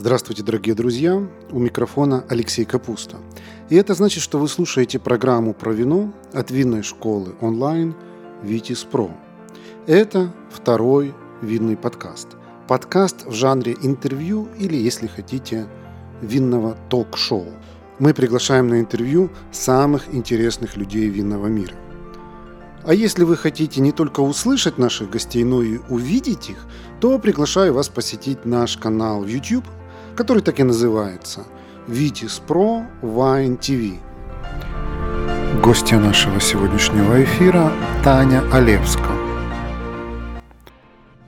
Здравствуйте, дорогие друзья! У микрофона Алексей Капуста. И это значит, что вы слушаете программу про вино от винной школы онлайн «Витис Про». Это второй винный подкаст. Подкаст в жанре интервью или, если хотите, винного ток-шоу. Мы приглашаем на интервью самых интересных людей винного мира. А если вы хотите не только услышать наших гостей, но и увидеть их, то приглашаю вас посетить наш канал в YouTube – который так и называется Vitis Pro Wine TV. Гостья нашего сегодняшнего эфира Таня Олевска.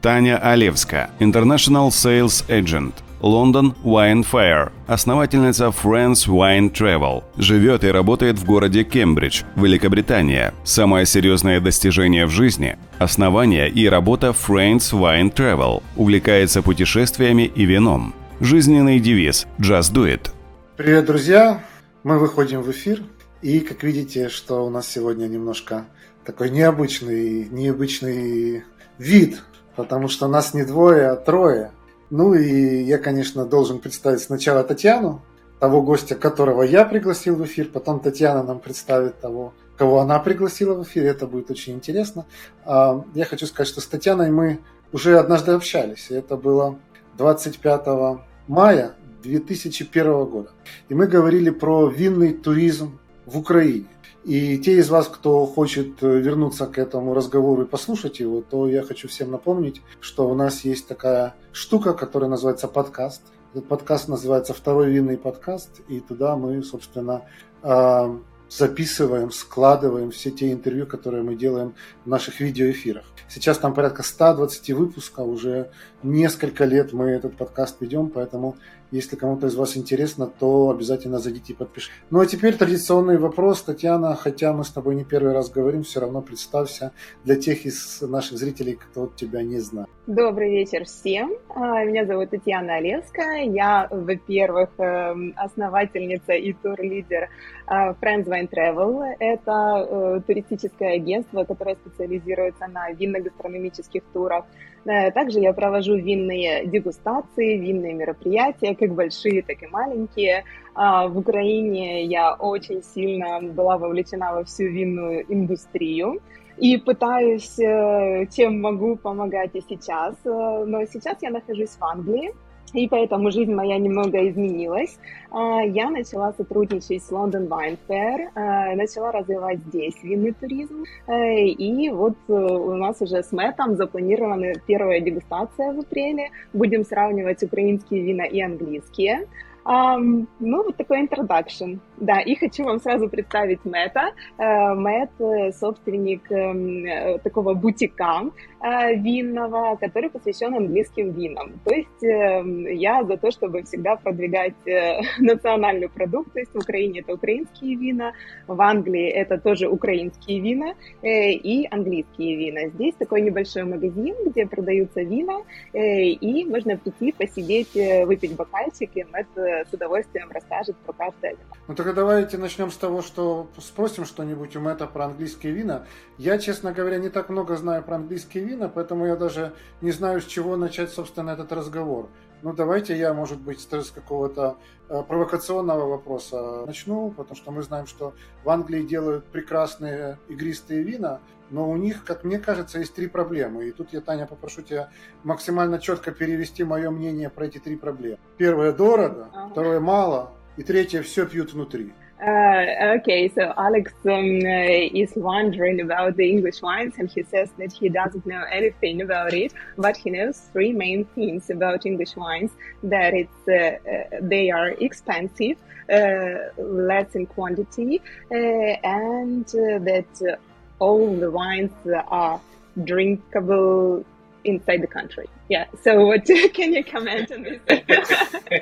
Таня Олевска, International Sales Agent, London Wine Fair, основательница Friends Wine Travel, живет и работает в городе Кембридж, Великобритания. Самое серьезное достижение в жизни – основание и работа Friends Wine Travel, увлекается путешествиями и вином. Жизненный девиз «Just do it». Привет, друзья! Мы выходим в эфир. И, как видите, что у нас сегодня немножко такой необычный, необычный вид, потому что нас не двое, а трое. Ну и я, конечно, должен представить сначала Татьяну, того гостя, которого я пригласил в эфир, потом Татьяна нам представит того, кого она пригласила в эфир, это будет очень интересно. А, я хочу сказать, что с Татьяной мы уже однажды общались, и это было 25 мая 2001 года. И мы говорили про винный туризм в Украине. И те из вас, кто хочет э, вернуться к этому разговору и послушать его, то я хочу всем напомнить, что у нас есть такая штука, которая называется подкаст. Этот подкаст называется «Второй винный подкаст», и туда мы, собственно, а, записываем, складываем все те интервью, которые мы делаем в наших видеоэфирах. Сейчас там порядка 120 выпусков, уже несколько лет мы этот подкаст ведем, поэтому если кому-то из вас интересно, то обязательно зайдите и подпишитесь. Ну а теперь традиционный вопрос. Татьяна, хотя мы с тобой не первый раз говорим, все равно представься для тех из наших зрителей, кто тебя не знает. Добрый вечер всем. А, меня зовут Татьяна Олевская. Я, во-первых, эм, основательница и тур-лидер а, Friends Wine Travel. Это э, туристическое агентство, которое специализируется на винно-гастрономических турах. Э, также я провожу винные дегустации, винные мероприятия, как большие, так и маленькие. А, в Украине я очень сильно была вовлечена во всю винную индустрию и пытаюсь, э, чем могу, помогать и сейчас. Э, но сейчас я нахожусь в Англии, и поэтому жизнь моя немного изменилась. А, я начала сотрудничать с London Wine Fair, а, начала развивать здесь винный туризм. Э, и вот э, у нас уже с Мэтом запланирована первая дегустация в апреле. Будем сравнивать украинские вина и английские. Ну, вот такой introduction. Да, и хочу вам сразу представить Мэтта. Uh, Мэтт — собственник um, такого бутика uh, винного, который посвящен английским винам. То есть uh, я за то, чтобы всегда продвигать национальную продукцию. В Украине это украинские вина, в Англии это тоже украинские вина и английские вина. Здесь такой небольшой магазин, где продаются вина, и можно прийти, посидеть, выпить бокальчик, и Мэтт с удовольствием расскажет про каждое вино. Тогда давайте начнем с того, что спросим что-нибудь у Мэтта про английские вина. Я, честно говоря, не так много знаю про английские вина, поэтому я даже не знаю, с чего начать, собственно, этот разговор. Ну, давайте я, может быть, с какого-то э, провокационного вопроса начну, потому что мы знаем, что в Англии делают прекрасные игристые вина, но у них, как мне кажется, есть три проблемы. И тут я, Таня, попрошу тебя максимально четко перевести мое мнение про эти три проблемы. Первое – дорого, второе – мало, и третье – все пьют внутри. Uh, okay, so Alex um, uh, is wondering about the English wines, and he says that he doesn't know anything about it, but he knows three main things about English wines: that it's uh, uh they are expensive, uh, less in quantity, uh, and that all the wines are drinkable inside the country. Yeah. So, what can you comment on this?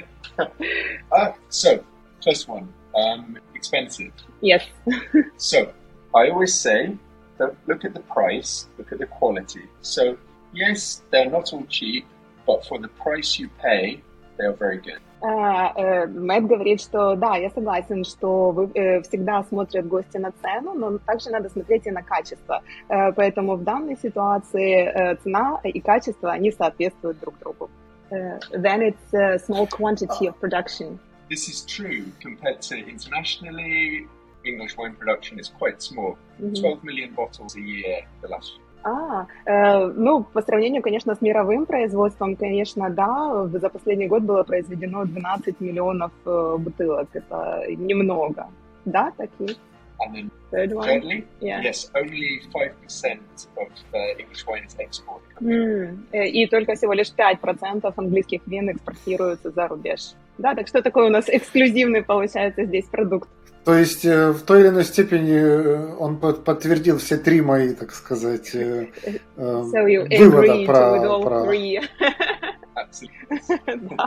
uh, so, first one, um, expensive. Yes. so, I always say, don't look at the price, look at the quality. So, yes, they're not all cheap, but for the price you pay, they are very good. Э, э, Мэтт говорит, что да, я согласен, что вы, э, всегда смотрят гости на цену, но также надо смотреть и на качество. Поэтому в данной ситуации цена и качество, они соответствуют друг другу. Uh, then it's a small quantity of production. This is true compared to internationally. English wine production is quite small. Мгм. 12 million bottles a year the last year. А, э, ну, по сравнению, конечно, с мировым производством, конечно, да, за последний год было произведено 12 миллионов э, бутылок. Это немного. Да, такие? And then Third one? thirdly, Yeah. yes, only 5% of uh, English wine is exported. Э, И только всего лишь 5% английских вин экспортируются за рубеж. Да, так что такой у нас эксклюзивный получается здесь продукт. То есть э, в той или иной степени э, он под- подтвердил все три мои, так сказать, So you вывода про, with all про- three. Absolutely.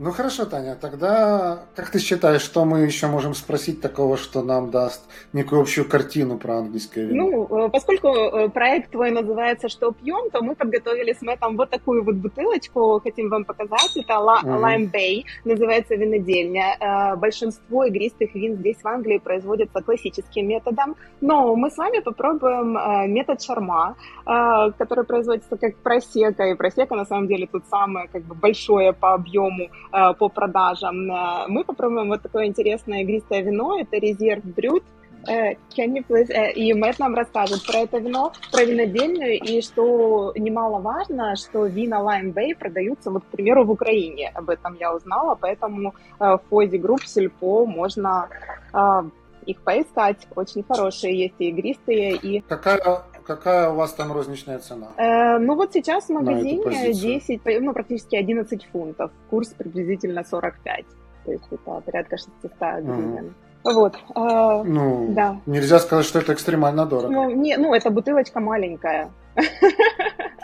Ну хорошо, Таня, тогда как ты считаешь, что мы еще можем спросить такого, что нам даст некую общую картину про английское вино? Ну, э, поскольку э, проект твой называется «Что пьем?», то мы подготовили с Мэттом вот такую вот бутылочку, хотим вам показать. Это. Lime Bay, называется винодельня. Э, Большинство игристых вин здесь в Англии производятся классическим методом, но мы с вами попробуем метод шарма, который производится как просека, и просека на самом деле тут самое как бы большое по объему, по продажам. Э, Мы попробуем вот такое интересное игристое вино, это резерв брют, Э, Can please, э, и Мэтт нам расскажет про это вино, про винодельню, и что немаловажно, что вина Lime Bay продаются, вот, к примеру, в Украине. Об этом я узнала, поэтому э, в Fozzy Group Сельпо можно э, их поискать. Очень хорошие есть и игристые, и... Какая, какая у вас там розничная цена? Э, ну вот сейчас в магазине позицию. 10, ну практически 11 фунтов. Курс приблизительно 45. То есть это порядка 600 гривен. Вот. э, Ну, да. нельзя сказать, что это экстремально дорого. Ну, не, ну, эта бутылочка маленькая.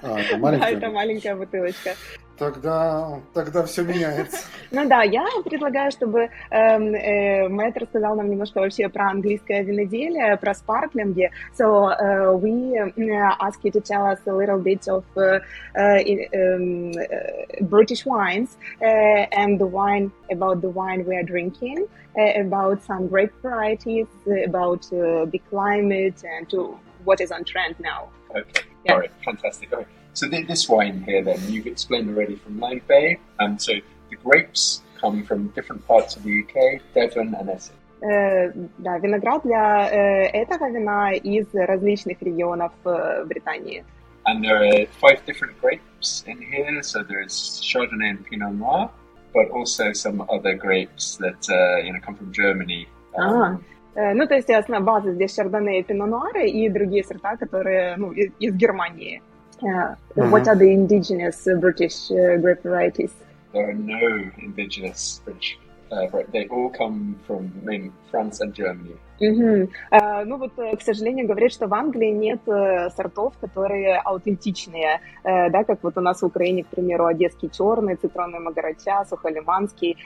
А, это Да, маленькая? это маленькая бутылочка. Тогда, тогда все меняется. Ну да, я предлагаю, чтобы эм, э, Мэтт рассказал нам немножко вообще про английское виноделие, про спарклинги. So uh, we uh, ask you to tell us a little bit of uh, uh, um, uh, British wines uh, and the wine about the wine we are drinking, uh, about some grape varieties, about uh, the climate and to what is on trend now. Okay. Yeah. All right. Fantastic. Okay. So th- this wine here, then you've explained already from Lyme Bay, and so the grapes come from different parts of the UK, Devon and Essex. Э, да, виноград для э, этого вина из различных регионов э, Британии. And there are five different grapes in here. So there's Chardonnay and Pinot Noir, but also some other grapes that uh, you know come from Germany. А. Э, Ну, то есть, основная база здесь шардоне и пино нуары и другие сорта, которые, ну, из, из Германии. Э, Мгм. What are the indigenous uh, British uh, grape varieties? There are no indigenous British. Uh, they all come from main France and Germany. Мгм. Э, ну, вот, э, к сожалению, говорят, что в Англии нет э, сортов, которые аутентичные, э, да, как вот у нас в Украине, к примеру, одесский черный, цитронный магарача, сухолиманский.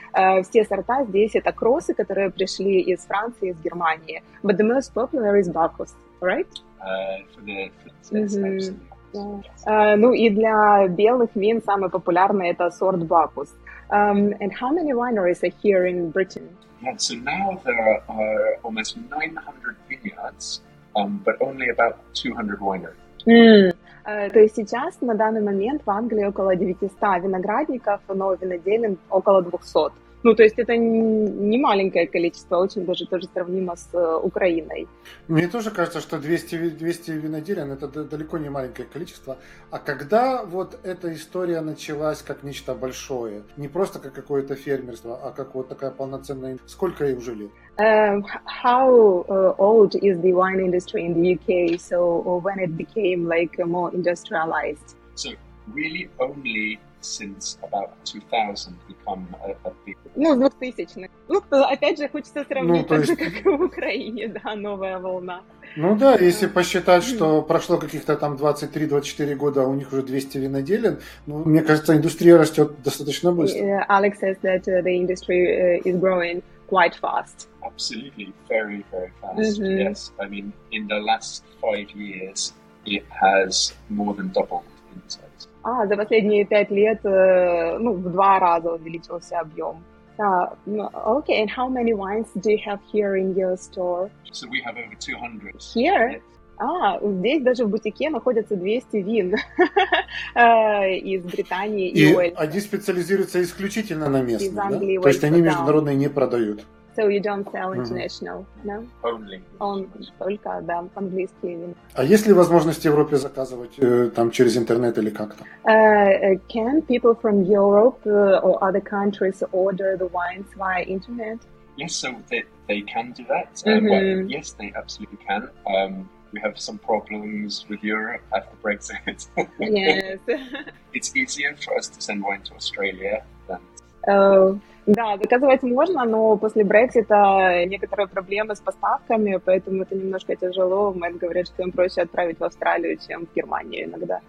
Все сорта здесь это кроссы, которые пришли из Франции, из Германии. But the most popular is Bacchus, right? Uh, for the for, absolutely. Да. Э, ну и для белых вин самый популярный это сорт Bacchus. Um, and how many wineries are here in Britain? Yeah, so now there are almost 900 vineyards, um, but only about 200 wineries. М, э, То есть сейчас на данный момент в Англии около 900 виноградников, но виноделин около 200. Ну, то есть это не маленькое количество, очень даже тоже сравнимо с э, Украиной. Мне тоже кажется, что 200, ви- 200 виноделин это далеко не маленькое количество. А когда вот эта история началась как нечто большое, не просто как какое-то фермерство, а как вот такая полноценная... Сколько ей уже лет? Um, how uh, old is the wine industry in the UK? So when it became like more industrialized? So really only since about 2000 become a, a big Ну, с 2000 Ну, опять же, хочется сравнить Ну, то так же, есть- как и в Украине, да, новая волна. Ну да, если посчитать, что прошло каких-то там 23-24 года, а у них уже 200 виноделин, ну, мне кажется, индустрия растет достаточно быстро. Uh, Alex says that uh, the industry uh, is growing quite fast. absolutely very very fast. Mhm. Yes, I mean in the last five years it has more than doubled in size. А, за последние пять лет, э, ну, в два раза увеличился объем. Ну, okay, and how many wines do you have here in your store? So we have over 200. Here? А, здесь даже в бутике находятся 200 вин э, из Британии и, и они специализируются исключительно на местных, да? То есть они международные не продают. So you don't sell international, no? Only. Он только, да, английские вина. А есть ли возможность в Европе заказывать э, там через интернет или как-то? Uh, can people from Europe uh, or other countries order the wines via internet? Yes, so they, they can do that. Mm-hmm. Uh, well, yes, they absolutely can. Um, we have some problems with Europe after Brexit. yes. it's easier for us to send wine to Australia than. Uh, Да, заказывать можно, но после Брексита некоторые проблемы с поставками, поэтому это немножко тяжело. Мэтт говорит, что им проще отправить в Австралию, чем в Германию иногда.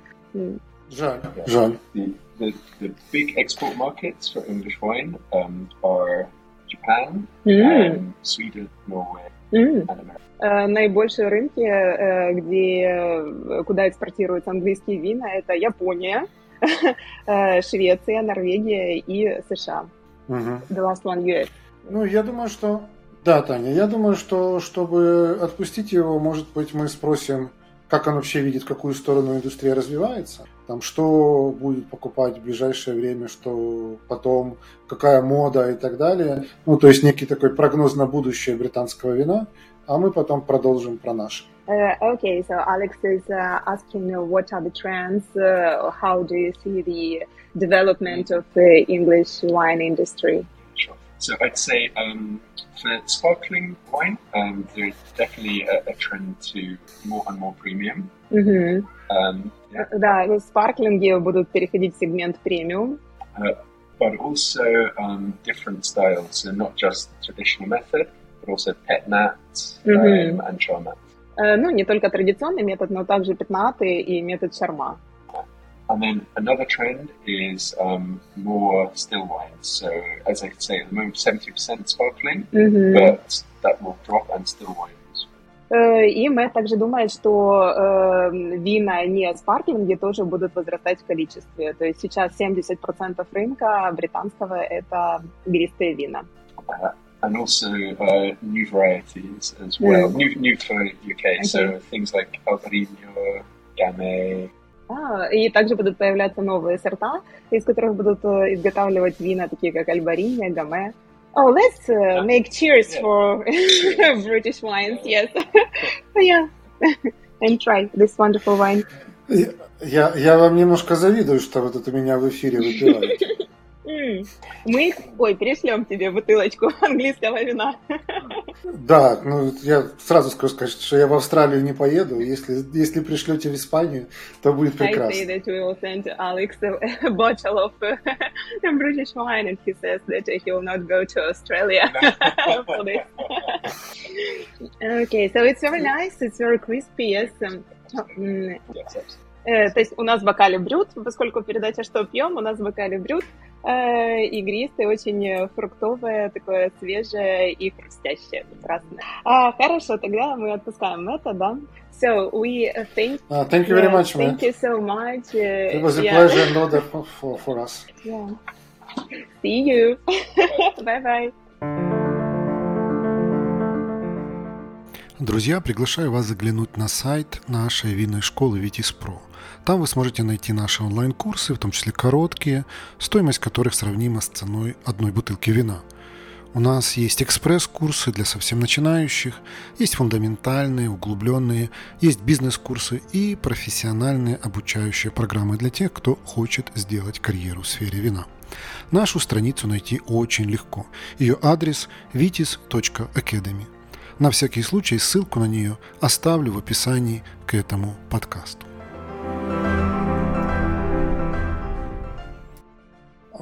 Жаль, жаль. The, the, big export markets for English wine um, are Japan, mm. um, Sweden, Norway, mm. and America. Наибольшие рынки, где, куда экспортируются английские вина, это Япония, Швеция, Норвегия и США. Угу. The last one US. Ну, я думаю, что... Да, Таня, я думаю, что чтобы отпустить его, может быть, мы спросим, как он вообще видит, какую сторону индустрия развивается, там, что будет покупать в ближайшее время, что потом, какая мода и так далее. Ну, то есть некий такой прогноз на будущее британского вина, а мы потом продолжим про наше. Uh, okay, so Alex is uh, asking uh, what are the trends, uh, how do you see the development of the English wine industry? Sure. So I'd say um, for sparkling wine, um, there's definitely a, a, trend to more and more premium. Mm-hmm. Um, yeah. Да, спарклинги будут переходить в сегмент премиум. Uh, but also um, different styles, so not just traditional method, but also pet nats mm-hmm. and char nats. Uh, ну, не только традиционный метод, но также пятнаты и метод шарма. And then another trend is um, more still wines. So, as I say, at the moment, 70% sparkling, mm-hmm. but that will drop and still wines. И мы также думаем, что э, вина не спарклинги тоже будут возрастать в количестве. То есть сейчас 70% рынка британского – это игристые вина. Uh, and also uh, new varieties as well, mm. new, new for UK, okay. so things like Albarino, Gamay, А, и также будут появляться новые сорта, из которых будут э, изготавливать вина, такие как Альбарини, Гаме. Oh, let's uh, make cheers yeah. for British wines, yes. yeah, and try this wonderful wine. Я, я вам немножко завидую, что вот это меня в эфире выпиваете. Мы их, ой, перешлем тебе бутылочку английского вина. Да, ну я сразу скажу, сказать, что я в Австралию не поеду. Если, если пришлете в Испанию, то будет прекрасно. I say that we will send Alex a bottle of British wine, and he says that he will not go to Australia for this. okay, so it's very nice, it's very crispy, yes. Um, то есть у нас в бокале брют, поскольку передача «Что пьем?», у нас в бокале брют, э, игристое, очень фруктовое, такое свежее и хрустящее, прекрасное. А, хорошо, тогда мы отпускаем это, да? So we thank. Uh, thank you very much, Thank you so much. Uh, it was a yeah. pleasure and honor for, for, us. Yeah. See you. bye Друзья, приглашаю вас заглянуть на сайт нашей винной школы Витис Про. Там вы сможете найти наши онлайн-курсы, в том числе короткие, стоимость которых сравнима с ценой одной бутылки вина. У нас есть экспресс-курсы для совсем начинающих, есть фундаментальные, углубленные, есть бизнес-курсы и профессиональные обучающие программы для тех, кто хочет сделать карьеру в сфере вина. Нашу страницу найти очень легко. Ее адрес vitis.academy. На всякий случай ссылку на нее оставлю в описании к этому подкасту.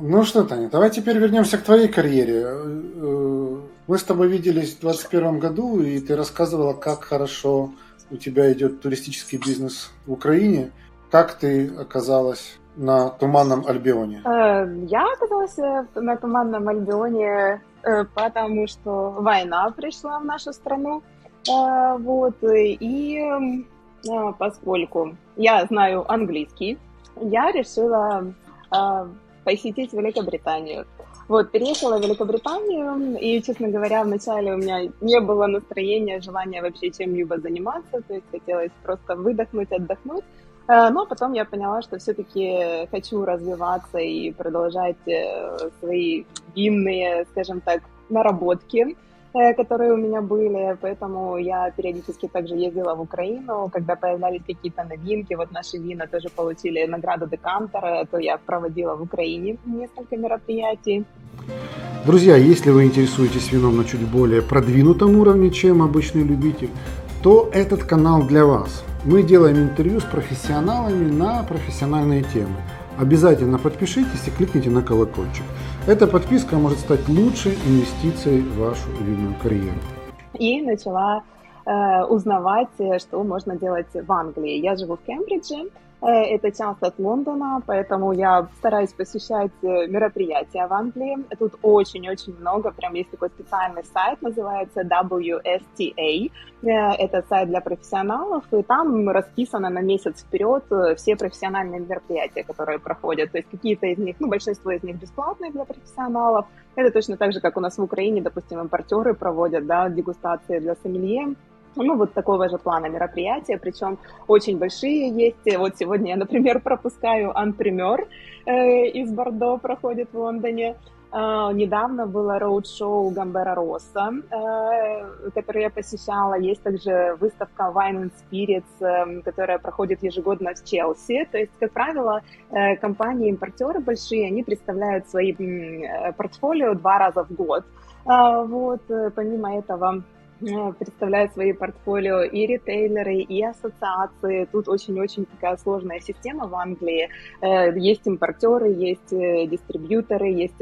Ну что, Таня, давай теперь вернемся к твоей карьере. Э, мы с тобой виделись в 2021 году, и ты рассказывала, как хорошо у тебя идет туристический бизнес в Украине. Как ты оказалась на Туманном Альбионе? Э, я оказалась э, на Туманном Альбионе, потому что война пришла в нашу страну. Вот, и поскольку я знаю английский, я решила посетить Великобританию. Вот, переехала в Великобританию, и, честно говоря, вначале у меня не было настроения, желания вообще чем-либо заниматься, то есть хотелось просто выдохнуть, отдохнуть. Э, но потом я поняла, что все-таки хочу развиваться и продолжать э, свои винные, скажем так, наработки, э, которые у меня были, поэтому я периодически также ездила в Украину, когда появлялись какие-то новинки, вот наши вина тоже получили награду Декантера, то я проводила в Украине несколько мероприятий. Друзья, если вы интересуетесь вином на чуть более продвинутом уровне, чем обычный любитель, то этот канал для вас. Мы делаем интервью с профессионалами на профессиональные темы. Обязательно подпишитесь и кликните на колокольчик. Эта подписка может стать лучшей инвестицией в вашу винную карьеру. И начала э, узнавать, что можно делать в Англии. Я живу в Кембридже, Э, это часто от Лондона, поэтому я стараюсь посещать э, мероприятия в Англии. Тут очень-очень много, прям есть такой специальный сайт, называется WSTA. Э, это сайт для профессионалов, и там расписано на месяц вперед все профессиональные мероприятия, которые проходят. То есть какие-то из них, ну, большинство из них бесплатные для профессионалов. Это точно так же, как у нас в Украине, допустим, импортеры проводят, да, дегустации для сомелье ну, вот такого же плана мероприятия, причем очень большие есть. Вот сегодня я, например, пропускаю Анпример э, из Бордо, проходит в Лондоне. Uh, недавно было роуд-шоу Гамбера Росса, uh, которое я посещала. Есть также выставка Wine and Spirits, uh, которая проходит ежегодно в Челси. То есть, как правило, компании-импортеры большие, они представляют свои портфолио два раза в год. Вот, помимо этого, Э, представляют свои портфолио и ритейлеры, и ассоциации. Тут очень-очень такая сложная система в Англии. Э, есть импортеры, есть э, дистрибьюторы, есть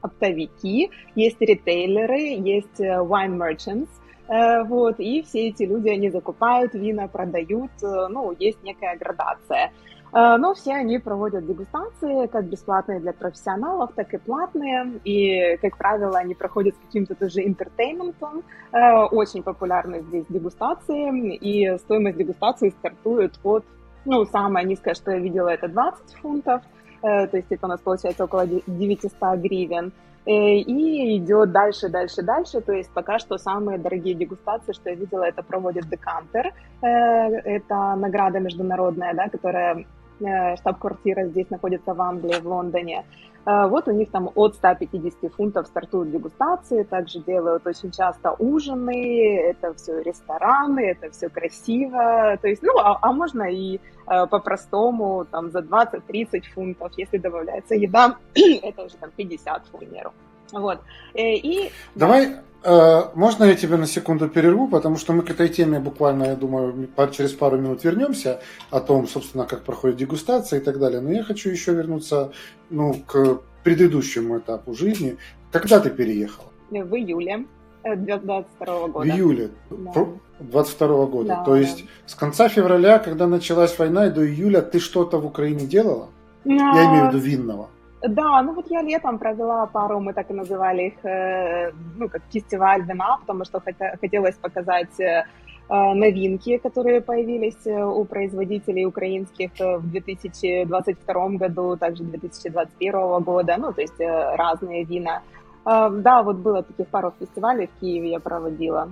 оптовики, есть ритейлеры, есть wine merchants. Вот, и все эти люди, они закупают вина, продают, ну, есть некая градация. Э, но все они проводят дегустации, как бесплатные для профессионалов, так и платные. И, как правило, они проходят с каким-то тоже интертейментом. Э, очень популярны здесь дегустации, и стоимость дегустации стартует от, ну, самая низкая, что я видела, это 20 фунтов, э, то есть это у нас получается около 900 гривен. И идет дальше, дальше, дальше. То есть пока что самые дорогие дегустации, что я видела, это проводит Декантер. Это награда международная, да, которая штаб-квартира здесь находится в Англии, в Лондоне. Э, вот у них там от 150 фунтов стартуют дегустации, также делают очень часто ужины, это все рестораны, это все красиво, то есть, ну, а, а можно и э, по-простому, там, за 20-30 фунтов, если добавляется еда, это уже там 50, к примеру. Вот. И, Давай Э, можно я тебя на секунду перерву, потому что мы к этой теме буквально, я думаю, через пару минут вернемся о том, собственно, как проходит дегустация и так далее. Но я хочу еще вернуться ну, к предыдущему этапу жизни. Когда ты переехал? В июле 22 года. В июле да. 22 года. Да, То есть да. с конца февраля, когда началась война, и до июля ты что-то в Украине делала? А... Я имею в виду винного. Да, ну вот я летом провела пару, мы так и называли их, э, ну, как фестиваль вина, потому что хотелось показать э, новинки, которые появились э, у производителей украинских в 2022 году, также 2021 года, ну, то есть разные вина. Да, вот было таких пару фестивалей в Киеве я проводила,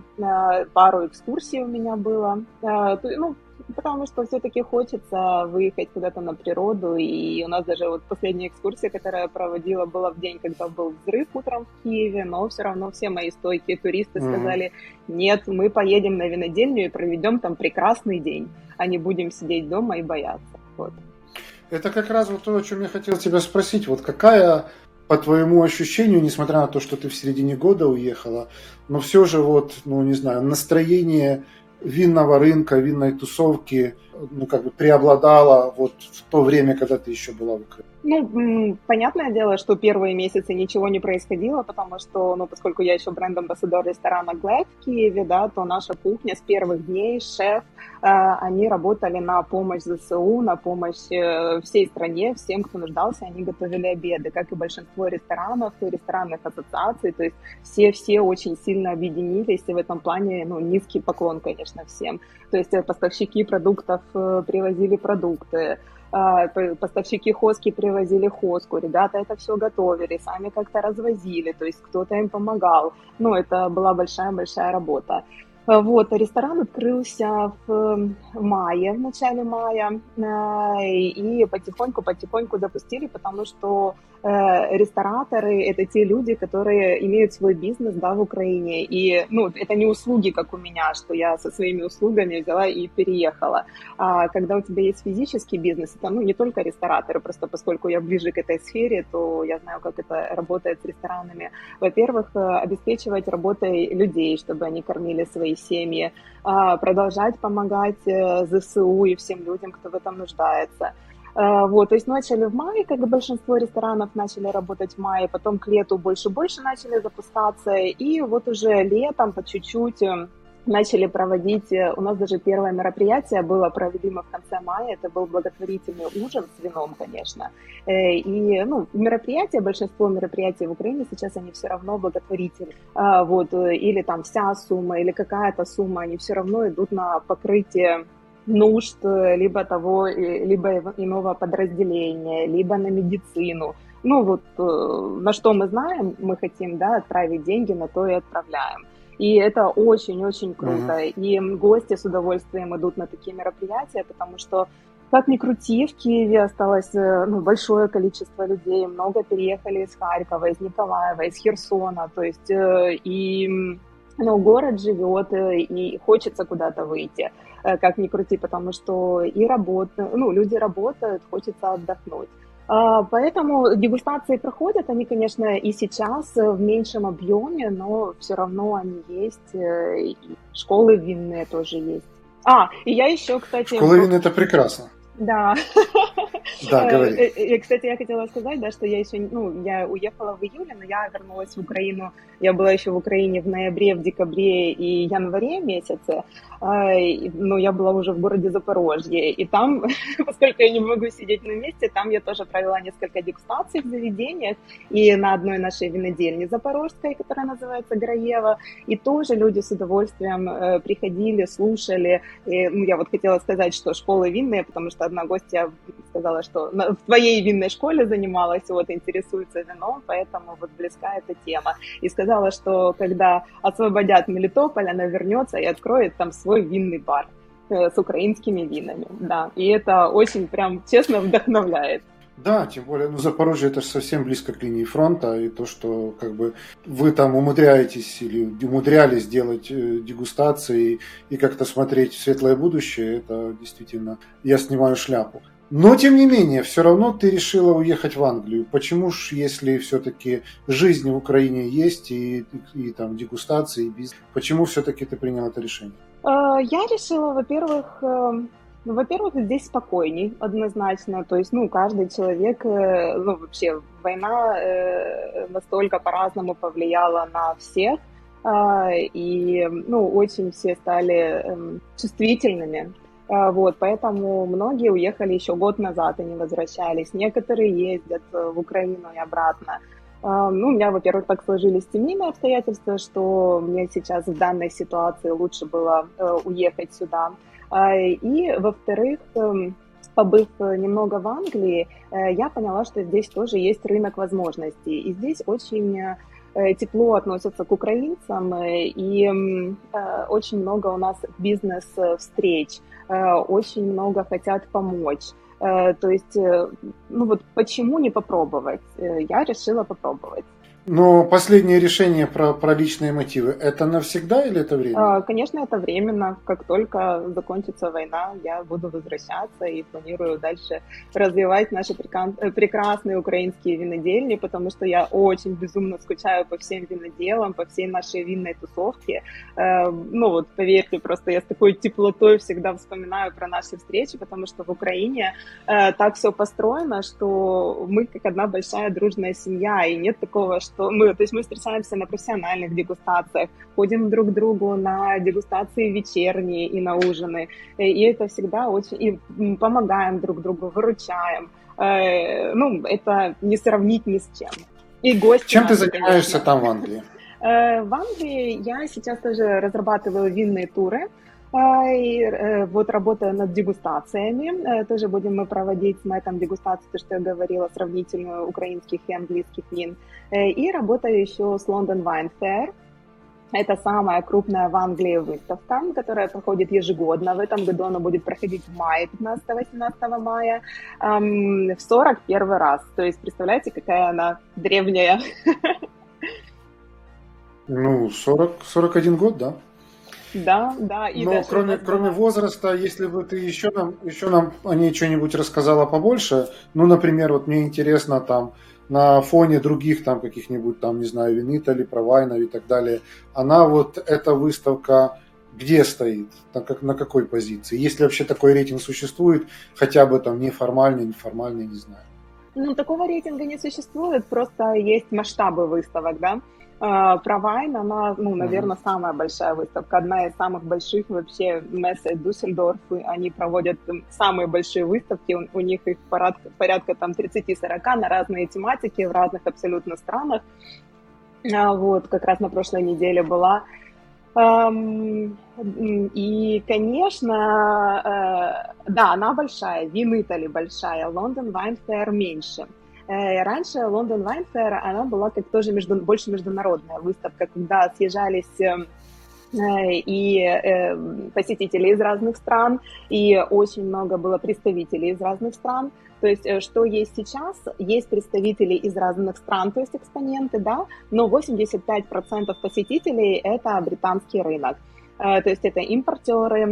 пару экскурсий у меня было. Ну, Потому что все-таки хочется выехать куда-то на природу, и у нас даже вот последняя экскурсия, которая я проводила, была в день, когда был взрыв утром в Киеве, но все равно все мои стойкие туристы mm-hmm. сказали, нет, мы поедем на винодельню и проведем там прекрасный день, а не будем сидеть дома и бояться. Вот. Это как раз вот то, о чем я хотел тебя спросить. Вот какая по твоему ощущению, несмотря на то, что ты в середине года уехала, но все же вот, ну не знаю, настроение винного рынка, винной тусовки, ну, как бы преобладала вот в то время, когда ты еще была в Украине? Ну, понятное дело, что первые месяцы ничего не происходило, потому что, ну, поскольку я еще бренд-амбассадор ресторана Глэд в Киеве, да, то наша кухня с первых дней, шеф, э, они работали на помощь ЗСУ, на помощь э, всей стране, всем, кто нуждался, они готовили обеды, как и большинство ресторанов и ресторанных ассоциаций, то есть все-все очень сильно объединились, и в этом плане, ну, низкий поклон, конечно, всем. То есть э, поставщики продуктов привозили продукты, поставщики хоски привозили хоску, ребята это все готовили, сами как-то развозили, то есть кто-то им помогал. Ну, это была большая-большая работа. Э, вот, ресторан открылся в мае, в начале мая, э, и потихоньку-потихоньку запустили, потому что э, рестораторы – это те люди, которые имеют свой бизнес да, в Украине. И ну, это не услуги, как у меня, что я со своими услугами взяла и переехала. А когда у тебя есть физический бизнес, это ну, не только рестораторы, просто поскольку я ближе к этой сфере, то я знаю, как это работает с ресторанами. Во-первых, обеспечивать работой людей, чтобы они кормили свои семьи, а, продолжать помогать э, ЗСУ и всем людям, кто в этом нуждается. А, вот, то есть начали в мае, как и большинство ресторанов начали работать в мае, потом к лету больше-больше начали запускаться, и вот уже летом по чуть-чуть э, начали проводить, э, у нас даже первое мероприятие было проведено в конце мая, это был благотворительный ужин с вином, конечно. Э, и ну, мероприятия, большинство мероприятий в Украине сейчас, они все равно благотворительные. Вот, э, или там вся сумма, или какая-то сумма, они все равно идут на покрытие нужд либо того, либо иного подразделения, либо на медицину. Ну вот на что мы знаем, мы хотим да, отправить деньги, на то и отправляем. И это очень-очень круто. Mm-hmm. И гости с удовольствием идут на такие мероприятия, потому что как ни крути, в Киеве осталось э, ну, большое количество людей, много переехали из Харькова, из Николаева, из Херсона, то есть э, и ну, город живет, э, и хочется куда-то выйти, как ни крути, потому что и работа, ну, люди работают, хочется отдохнуть. А, поэтому дегустации проходят, они, конечно, и сейчас в меньшем объеме, но все равно они есть. Э, школы винные тоже есть. А, и я еще, кстати... Школы винные это прекрасно. Да. Да, говори. Э, э, кстати, я хотела сказать, да, что я еще, ну, я уехала в июле, но я вернулась в Украину. Я была еще в Украине в ноябре, в декабре и январе месяце. А, но я была уже в городе Запорожье. И там, поскольку я не могу сидеть на месте, там я тоже провела несколько дегустаций в заведениях. И на одной нашей винодельне запорожской, которая называется Граева. И тоже люди с удовольствием э, приходили, слушали. И, ну, я вот хотела сказать, что школы винные, потому что одна гостья сказала, что в твоей винной школе занималась, вот, интересуется вином, поэтому вот близка эта тема. И сказала, что когда освободят Мелитополь, она вернется и откроет там свой винный бар э, с украинскими винами, да. И это очень прям честно вдохновляет. Да, тем более, ну, Запорожье это же совсем близко к линии фронта, и то, что как бы вы там умудряетесь или умудрялись делать э, дегустации и как-то смотреть в светлое будущее, это действительно, я снимаю шляпу. Но, тем не менее, все равно ты решила уехать в Англию. Почему ж, если все-таки жизнь в Украине есть, и, и, и там дегустации, и бизнес, почему все-таки ты приняла это решение? А, я решила, во-первых, эм, ну, во-первых, здесь спокойней, однозначно. То есть, ну, каждый человек, э, ну, вообще, война э, настолько по-разному повлияла на всех, а, и, ну, очень все стали эм, чувствительными. А, вот, поэтому многие уехали еще год назад и не возвращались. Некоторые ездят э, в Украину и обратно. А, ну, у меня, во-первых, так сложились семейные обстоятельства, что мне сейчас в данной ситуации лучше было уехать сюда. А, и, во-вторых, эм, побыв немного в Англии, э, я поняла, что здесь тоже есть рынок возможностей. И здесь очень э, тепло относятся к украинцам, э, и очень много у нас бизнес-встреч, очень много хотят помочь. То есть, ну вот почему не попробовать? Я решила попробовать. Но последнее решение про, про личные мотивы, это навсегда или это временно? А, конечно, это временно. Как только закончится война, я буду возвращаться и планирую дальше развивать наши э, прекрасные украинские винодельни, потому что я очень безумно скучаю по всем виноделам, по всей нашей винной тусовке. Э, ну вот, поверьте, просто я с такой теплотой всегда вспоминаю про наши встречи, потому что в Украине э, так все построено, что мы как одна большая дружная семья, и нет такого, что что мы, то есть мы встречаемся на профессиональных дегустациях, ходим друг к другу на дегустации вечерние и на ужины, и это всегда очень, и помогаем друг другу, выручаем. Э, ну, это не сравнить ни с чем. И гости Чем ты занимаешься конечно. там в Англии? Э, в Англии я сейчас тоже разрабатываю винные туры, И вот работаю над дегустациями. Тоже будем мы проводить с Мэтом дегустацию, то, что я говорила, сравнительную украинских и английских вин. И работаю еще с London Wine Fair. Это самая крупная в Англии выставка, которая проходит ежегодно. В этом году она будет проходить в мае, 15-18 мая, эм, в 41 раз. То есть, представляете, какая она древняя. Ну, 40, 41 год, да? Да, да. И Но кроме, кроме возраста, если бы ты еще нам, еще нам о ней что-нибудь рассказала побольше, ну, например, вот мне интересно там, на фоне других там каких-нибудь там, не знаю, Винитали, Провайнов и так далее, она вот, эта выставка где стоит, на, как, на какой позиции? Если вообще такой рейтинг существует, хотя бы там неформальный, неформальный, не знаю. Ну, такого рейтинга не существует, просто есть масштабы выставок, да. Uh, Провайн, она, ну, наверное, mm-hmm. самая большая выставка, одна из самых больших вообще Мессе Дюссельдорф, они проводят самые большие выставки, у, у них их порядка, порядка там 30-40 на разные тематики в разных абсолютно странах. Uh, вот, как раз на прошлой неделе была. Um, и, конечно, uh, да, она большая, Вин Итали большая, Лондон Wine Fair меньше. Э, раньше Лондон Wine Fair, она была как тоже между, больше международная выставка, когда съезжались эм, э, и э, посетители из разных стран, и очень много было представителей из разных стран. То есть, что есть сейчас, есть представители из разных стран, то есть экспоненты, да, но 85% посетителей – это британский рынок. То есть это импортеры,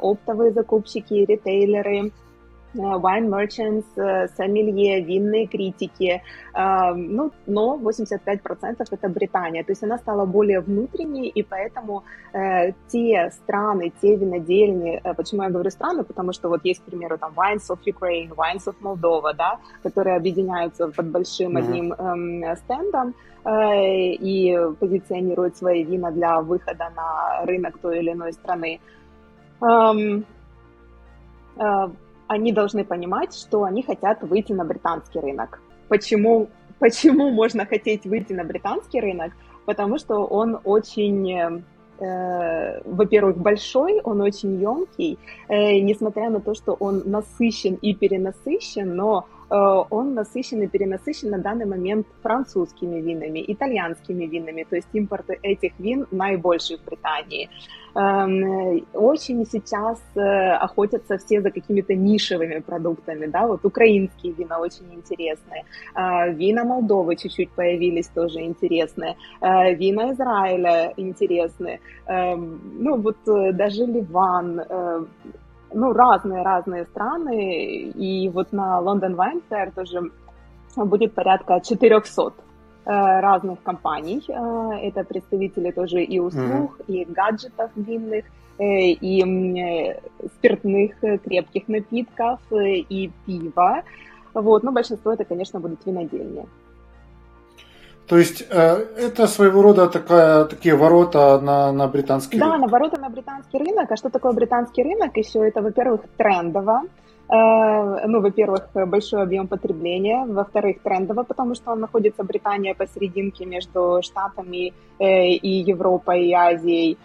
оптовые закупщики, ритейлеры, wine merchants, сомелье, винные критики, ну, но 85% это Британия. То есть она стала более внутренней, и поэтому э, те страны, те винодельни, э, почему я говорю страны, потому что вот есть, к примеру, там Wines of Ukraine, Wines of Moldova, да, которые объединяются под большим mm-hmm. одним эм, стендом, э, и позиционируют свои вина для выхода на рынок той или иной страны. Uh, они должны понимать, что они хотят выйти на британский рынок. Почему, почему можно хотеть выйти на британский рынок? Потому что он очень э, во-первых, большой, он очень емкий, э, несмотря на то, что он насыщен и перенасыщен, но он насыщен и перенасыщен на данный момент французскими винами, итальянскими винами, то есть импорт этих вин наибольший в Британии. Эм, очень сейчас э, охотятся все за какими-то нишевыми продуктами, да, вот украинские вина очень интересные, э, вина Молдовы чуть-чуть появились тоже интересные, вина Израиля интересные, эм, ну вот даже Ливан, ну, разные-разные страны, и вот на London Wine Fair тоже будет порядка 400 э, разных компаний. Э, это представители тоже и услуг, mm-hmm. и гаджетов винных, э, и спиртных крепких напитков, и пива. Вот, но большинство это, конечно, будут винодельни. То есть э, это своего рода такая, такие ворота на, на британский да, рынок? Да, на ворота на британский рынок. А что такое британский рынок? Еще это, во-первых, трендово. Э, ну, во-первых, большой объем потребления, во-вторых, трендово, потому что он находится, Британия, посерединке между Штатами э, и Европой, и Азией.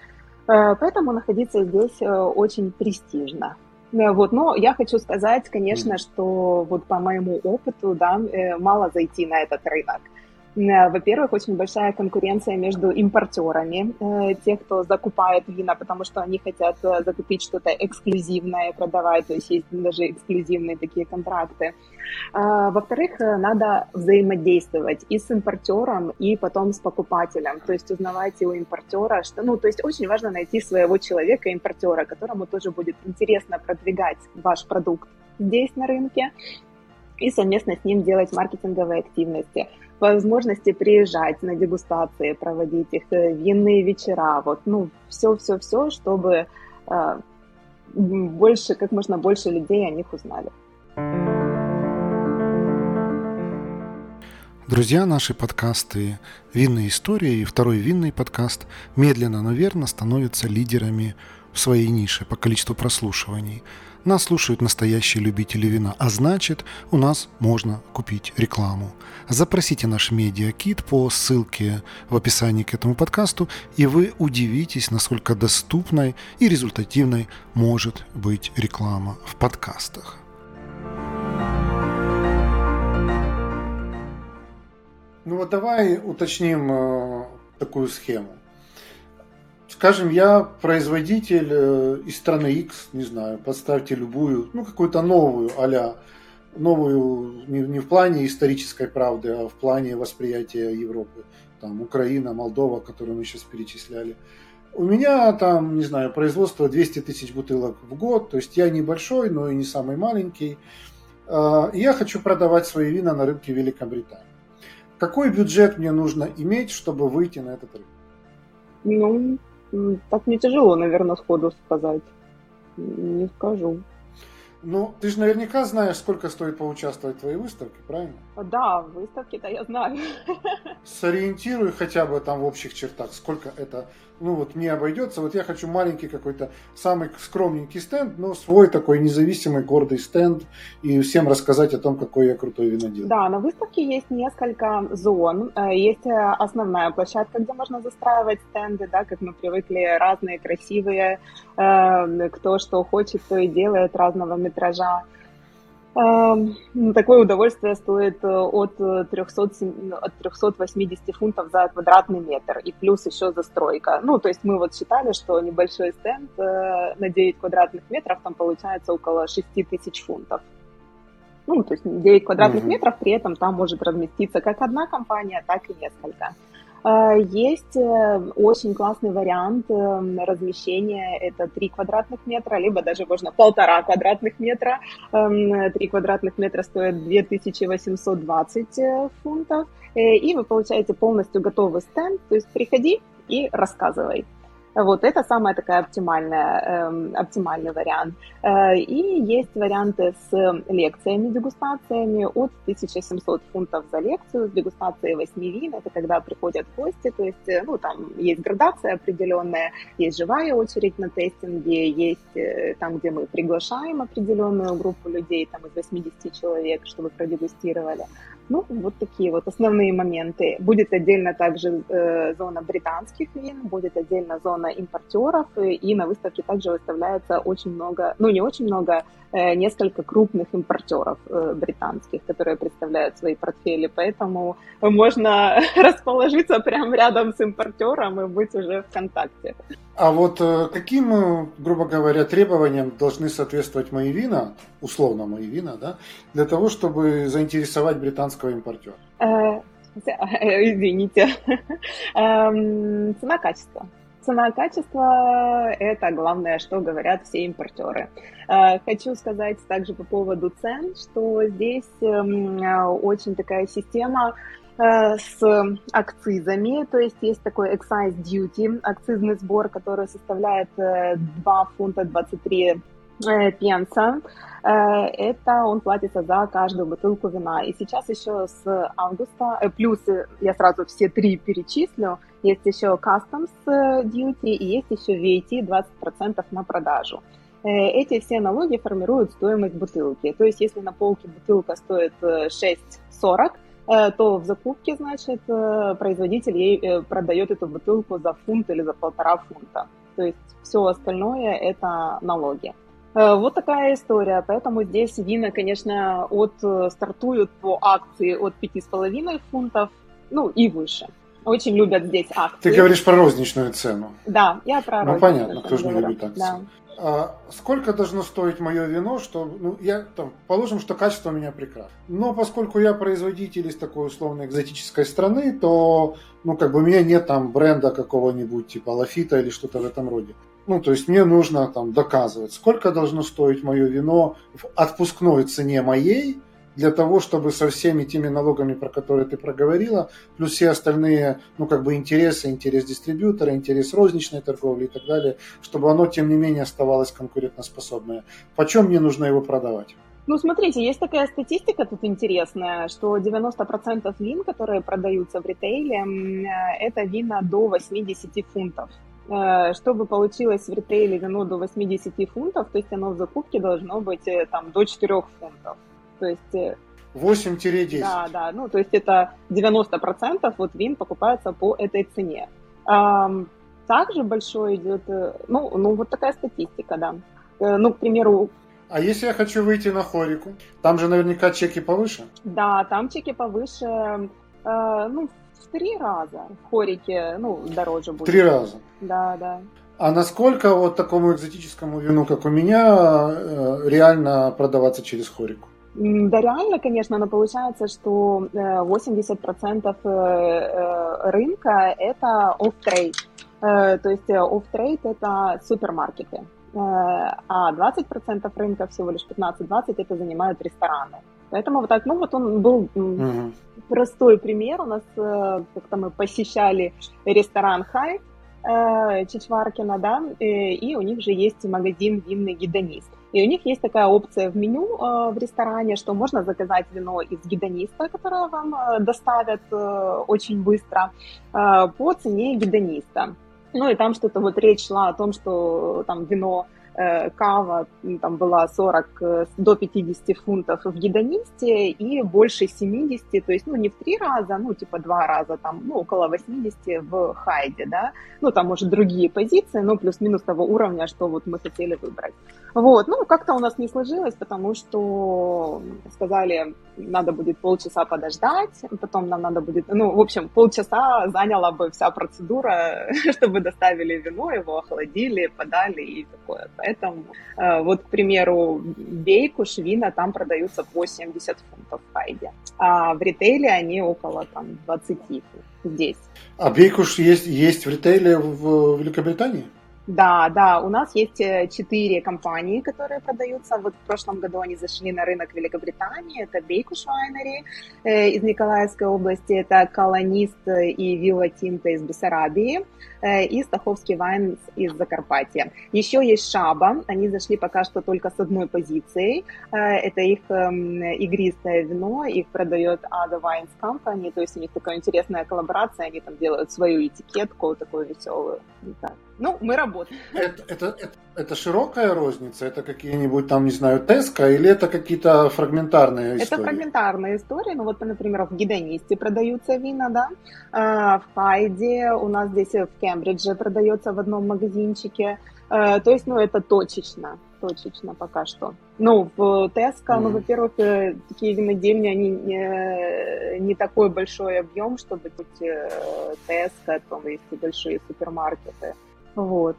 Поэтому находиться здесь очень престижно. Вот, но я хочу сказать, конечно, что вот по моему опыту, да, мало зайти на этот рынок. Э, во-первых, очень большая конкуренция между импортерами, э, тех, кто закупает вина, потому что они хотят э, закупить что-то эксклюзивное, продавать, то есть есть даже эксклюзивные такие контракты. Во-вторых, надо взаимодействовать и с импортером, и потом с покупателем, то есть узнавать у импортера, что, ну, то есть очень важно найти своего человека, импортера, которому тоже будет интересно продвигать ваш продукт здесь на рынке, и совместно с ним делать маркетинговые активности возможности приезжать на дегустации, проводить их, э, винные вечера, вот, ну, все-все-все, чтобы э, больше, как можно больше людей о них узнали. Друзья, наши подкасты «Винные истории» и второй винный подкаст медленно, но верно становятся лидерами в своей нише по количеству прослушиваний. Нас слушают настоящие любители вина, а значит, у нас можно купить рекламу. Запросите наш медиакит по ссылке в описании к этому подкасту, и вы удивитесь, насколько доступной и результативной может быть реклама в подкастах. Ну вот давай уточним э, такую схему. Скажем, я производитель э, из страны X, не знаю, подставьте любую, ну какую-то новую а новую не, не в плане исторической правды, а в плане восприятия Европы. Там Украина, Молдова, которую мы сейчас перечисляли. У меня там, не знаю, производство 200 тысяч бутылок в год, то есть я небольшой, но и не самый маленький. А, я хочу продавать свои вина на рынке Великобритании. Какой бюджет мне нужно иметь, чтобы выйти на этот рынок? Ну, так не тяжело, наверное, сходу сказать. Не скажу. Ну, ты же наверняка знаешь, сколько стоит поучаствовать в твоей выставке, правильно? Да, выставки-то я знаю. Сориентируй хотя бы там в общих чертах, сколько это ну вот мне обойдется. Вот я хочу маленький какой-то, самый скромненький стенд, но свой такой независимый, гордый стенд и всем рассказать о том, какой я крутой винодел. Да, на выставке есть несколько зон. Э, есть э, основная площадка, где можно застраивать стенды, да, как мы привыкли, разные, красивые, э, кто что хочет, то и делает разного метража. Ну, такое удовольствие стоит э, от, 300, от 380 фунтов за квадратный метр, и плюс еще застройка. Ну, то есть мы вот считали, что небольшой стенд э, на 9 квадратных метров там получается около 6 тысяч фунтов. Ну, то есть 9 квадратных mm-hmm. метров, при этом там может разместиться как одна компания, так и несколько. Э, есть э, очень классный вариант э, размещения, это 3 квадратных метра, либо даже можно полтора квадратных метра. 3 квадратных метра стоят 2820 фунтов, и вы получаете полностью готовый стенд, то есть приходи и рассказывай. Вот это самая такая оптимальная, э, оптимальный вариант. Э, и есть варианты с лекциями, дегустациями от 1700 фунтов за лекцию с дегустацией 8 вин. Это когда приходят гости, то есть, э, ну, там есть градация определенная, есть живая очередь на тестинге, есть э, там, где мы приглашаем определенную группу людей, там из 80 человек, чтобы продегустировали. Ну, вот такие вот основные моменты. Будет отдельно также э, зона британских вин, будет отдельно зона импортеров, и на выставке также выставляется очень много, ну не очень много, э, несколько крупных импортеров э, британских, которые представляют свои портфели, поэтому можно расположиться прямо рядом с импортером и быть уже в контакте. А вот э, каким, э, грубо говоря, требованиям должны соответствовать мои вина, условно мои вина, да, для того, чтобы заинтересовать британского импортера? Э, извините. Эм, цена-качество. Цена-качество – это главное, что говорят все импортеры. Хочу сказать также по поводу цен, что здесь эм, очень такая система Э, с акцизами, то есть есть такой excise duty, акцизный сбор, который составляет 2 э, фунта 23 э, пенса. Это он платится за каждую бутылку вина. И сейчас еще с августа, плюс я сразу все три перечислю, есть еще customs duty и есть еще VAT 20% на продажу. Эти все налоги формируют стоимость бутылки. То есть если на полке бутылка стоит 6,40, Э, то в закупке, значит, э, производитель ей э, продает эту бутылку за фунт или за полтора фунта. То есть все остальное это налоги. Вот такая история. Поэтому здесь вина, конечно, от, стартуют по акции от 5,5 фунтов, ну и выше. Очень любят здесь акции. Ты говоришь про розничную цену. Да, я про ну, розничную. Ну понятно, кто же не любит акции. Да. А сколько должно стоить мое вино, что, ну, я там, положим, что качество у меня прекрасно. Но поскольку я производитель из такой условно экзотической страны, то, ну, как бы у меня нет там бренда какого-нибудь типа Лафита или что-то в этом роде. Ну, то есть мне нужно там доказывать, сколько должно стоить мое вино в отпускной цене моей, для того, чтобы со всеми теми налогами, про которые ты проговорила, плюс все остальные, ну, как бы интересы, интерес дистрибьютора, интерес розничной торговли и так далее, чтобы оно, тем не менее, оставалось конкурентоспособное. Почем мне нужно его продавать? Ну, смотрите, есть такая статистика тут интересная, что 90% вин, которые продаются в ритейле, это вина до 80 фунтов. Э, чтобы получилось в ритейле вино до 80 фунтов, то есть оно в закупке должно быть э, там до 4 фунтов. То есть 8-10. Да, да, ну то есть это 90% вот вин покупается по этой цене. Также большой идет, ну, ну вот такая статистика, да. Ну, к примеру, а если я хочу выйти на хорику, там же наверняка чеки повыше? Да, там чеки повыше, э, ну, в три раза. В хорике, ну, дороже будет. Три раза? Да, да. А насколько вот такому экзотическому вину, как у меня, э, реально продаваться через хорику? Да, реально, конечно, но получается, что 80% э, рынка – это off-trade. То есть off-trade – это супермаркеты. Э, а 20% рынка, всего лишь 15-20, это занимают рестораны. Поэтому вот так, ну вот он был угу. Простой пример. У нас э, как-то мы посещали ресторан Хай э, Чичваркина, да, и у них же есть магазин винный гидонист. И у них есть такая опция в меню в ресторане, что можно заказать вино из гидониста, которое вам доставят очень быстро, по цене гидониста. Ну и там что-то вот речь шла о том, что там вино Э, кава там была 40 э, до 50 фунтов в гедонисте и больше 70, то есть, ну, не в три раза, ну, типа два раза, там, ну, около 80 в хайде, да, ну, там, может, другие позиции, но плюс-минус того уровня, что вот мы хотели выбрать. Вот, ну, как-то у нас не сложилось, потому что сказали, надо будет полчаса подождать, потом нам надо будет, ну, в общем, полчаса заняла бы вся процедура, чтобы доставили вино, его охладили, подали и такое. Поэтому э, вот, к примеру, бейку, швина там продаются по 70 фунтов в хайде, а в ритейле они около там 20 здесь. А бейкуш есть, есть в ритейле в Великобритании? Да, да, у нас есть э, четыре компании, которые продаются. Вот в прошлом году они зашли на рынок Великобритании. Это Бейкуш Вайнери э, из Николаевской области, это Колонист и Вилла Тинта из Бессарабии и Стаховский Вайн из Закарпатья. Еще есть Шаба, они зашли пока что только с одной позицией. Э, это их э, игристое вино, их продает Ada Wines Company, то есть у них такая интересная коллаборация, они там делают свою этикетку такую веселую. Ну, мы работаем. Это, это, это, это широкая розница? Это какие-нибудь там, не знаю, Теска или это какие-то фрагментарные истории? Это фрагментарные истории. Ну вот, например, в Гедонисте продаются вина, да, а, в Хайде, у нас здесь в Кембридже продается в одном магазинчике. А, то есть, ну, это точечно, точечно пока что. Ну, в Теска, mm-hmm. ну, во-первых, э, такие винодельни, они не, не такой большой объем, чтобы быть э, Теска, там есть и большие супермаркеты. Вот.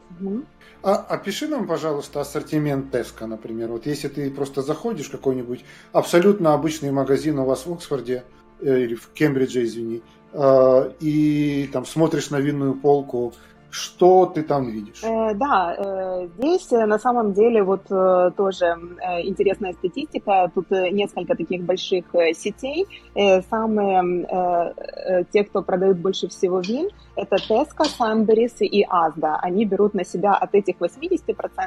А, опиши нам, пожалуйста, ассортимент Теска, например. Вот если ты просто заходишь в какой-нибудь абсолютно обычный магазин у вас в Оксфорде, э, или в Кембридже, извини, э, и там смотришь на винную полку, что ты там видишь? Э, да, э, здесь э, на самом деле вот э, тоже э, интересная статистика. Тут э, несколько таких больших сетей. Самые те, кто продают больше всего вин, это Tesco, Sunbury's и Asda. Они берут на себя от этих 80%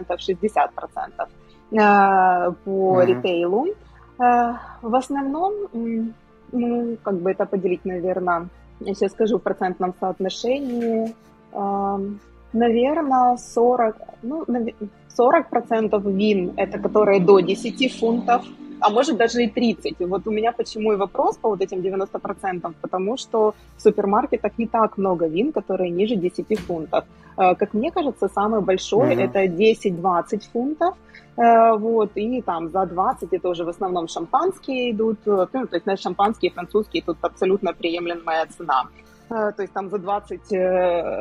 60% э, по mm-hmm. ритейлу. В основном, ну, как бы это поделить, наверное, я сейчас скажу в процентном соотношении, наверное, 40, ну, 40% вин, это которые до 10 фунтов, а может даже и 30. И вот у меня почему и вопрос по вот этим 90%, потому что в супермаркетах не так много вин, которые ниже 10 фунтов. Э, как мне кажется, самый большой mm-hmm. это 10-20 фунтов, э, вот, и там за 20 это уже в основном шампанские идут, э, ну, то есть, знаешь, шампанские, французские, тут абсолютно приемлемая цена. То есть там за 20,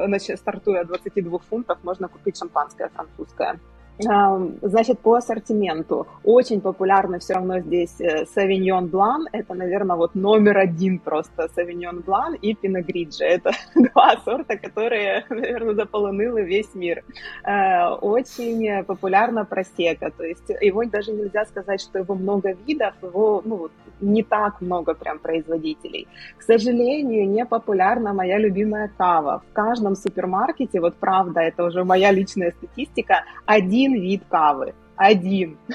значит, стартуя от 22 фунтов, можно купить шампанское французское. Значит, по ассортименту. Очень популярны все равно здесь Савиньон Блан. Это, наверное, вот номер один просто Савиньон Блан и Пиногриджи. Это два сорта, которые, наверное, заполонили весь мир. Э, очень популярна просека. То есть его даже нельзя сказать, что его много видов, его ну, не так много прям производителей. К сожалению, не популярна моя любимая кава. В каждом супермаркете, вот правда, это уже моя личная статистика, один один вид кавы. один.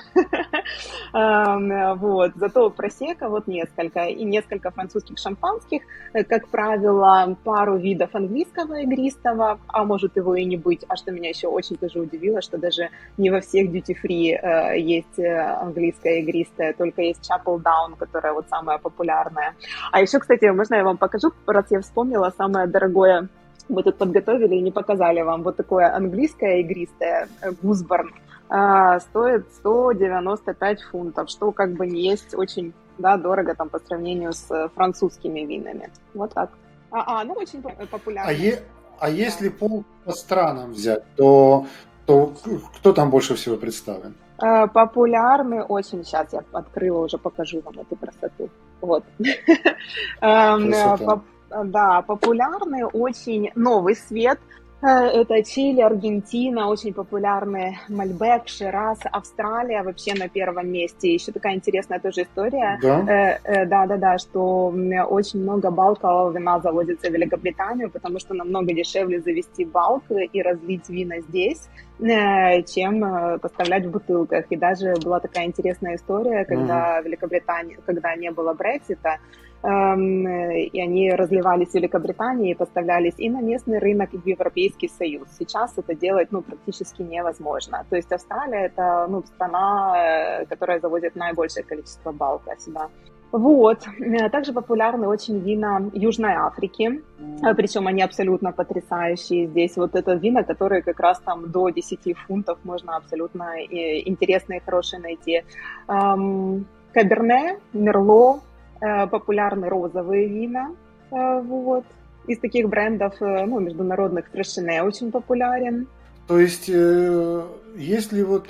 Вот. Зато просека вот несколько. И несколько французских шампанских, э, как правило, пару видов английского игристого, а может его и не быть. А что меня еще очень тоже удивило, что даже не во всех duty-free э, есть э, английское игристое, только есть Chapel Down, которая вот самая популярная. А еще, кстати, можно я вам покажу, раз я вспомнила самое дорогое мы тут подготовили и не показали вам вот такое английское игристое Гузборн а, стоит 195 фунтов, что как бы не есть очень да, дорого там по сравнению с французскими винами. Вот так. А, а ну очень популярно. А, е, а если пол по странам взять, то, то кто там больше всего представлен? А, популярны очень, сейчас я открыла, уже покажу вам эту красоту. Вот. Красота. Да, популярный очень новый свет – Э, это Чили, Аргентина, очень популярные Мальбек, Шираз, Австралия вообще на первом месте. Еще такая интересная тоже история. Да, э, э, да, да, да, что очень много балкового вина заводится в Великобританию, потому что намного дешевле завести балк и разлить вина здесь, чем поставлять в бутылках. И даже была такая интересная история, когда mm Великобритания, когда не было Брексита, и они разливались в Великобритании и поставлялись и на местный рынок, и в Европейский Союз. Сейчас это делать ну, практически невозможно. То есть Австралия — это ну, страна, э, которая завозит наибольшее количество балка сюда. Вот. Э, также популярны очень вина Южной Африки, э, причем они абсолютно потрясающие. Здесь вот это вина, которые как раз там до 10 фунтов можно абсолютно интересные и хорошие найти. Эм, Каберне, Мерло, популярны розовые вина. Э, вот. Из таких брендов, э, ну, международных, Фрешене очень популярен. То есть, если вот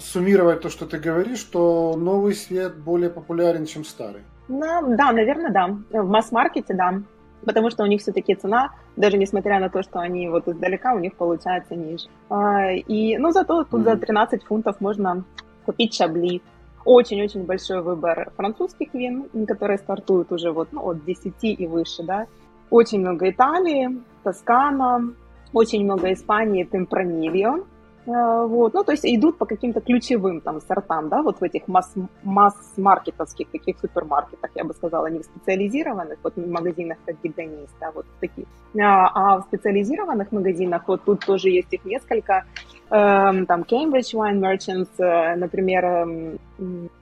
суммировать то, что ты говоришь, то новый свет более популярен, чем старый? Да, да наверное, да. В масс-маркете, да. Потому что у них все-таки цена, даже несмотря на то, что они вот издалека, у них получается ниже. А, и, ну, зато тут mm-hmm. за 13 фунтов можно купить шабли, очень-очень большой выбор французских вин, которые стартуют уже вот ну, от 10 и выше, да. Очень много Италии, Тоскана, очень много Испании, Темпранильо. Э, вот, ну, то есть идут по каким-то ключевым там сортам, да, вот в этих масс- масс-маркетовских таких супермаркетах, я бы сказала, не в специализированных, вот магазинах как Гидонис, да, вот в таких. А, а в специализированных магазинах, вот тут тоже есть их несколько, эм, там Cambridge Wine Merchants, э, например, эм,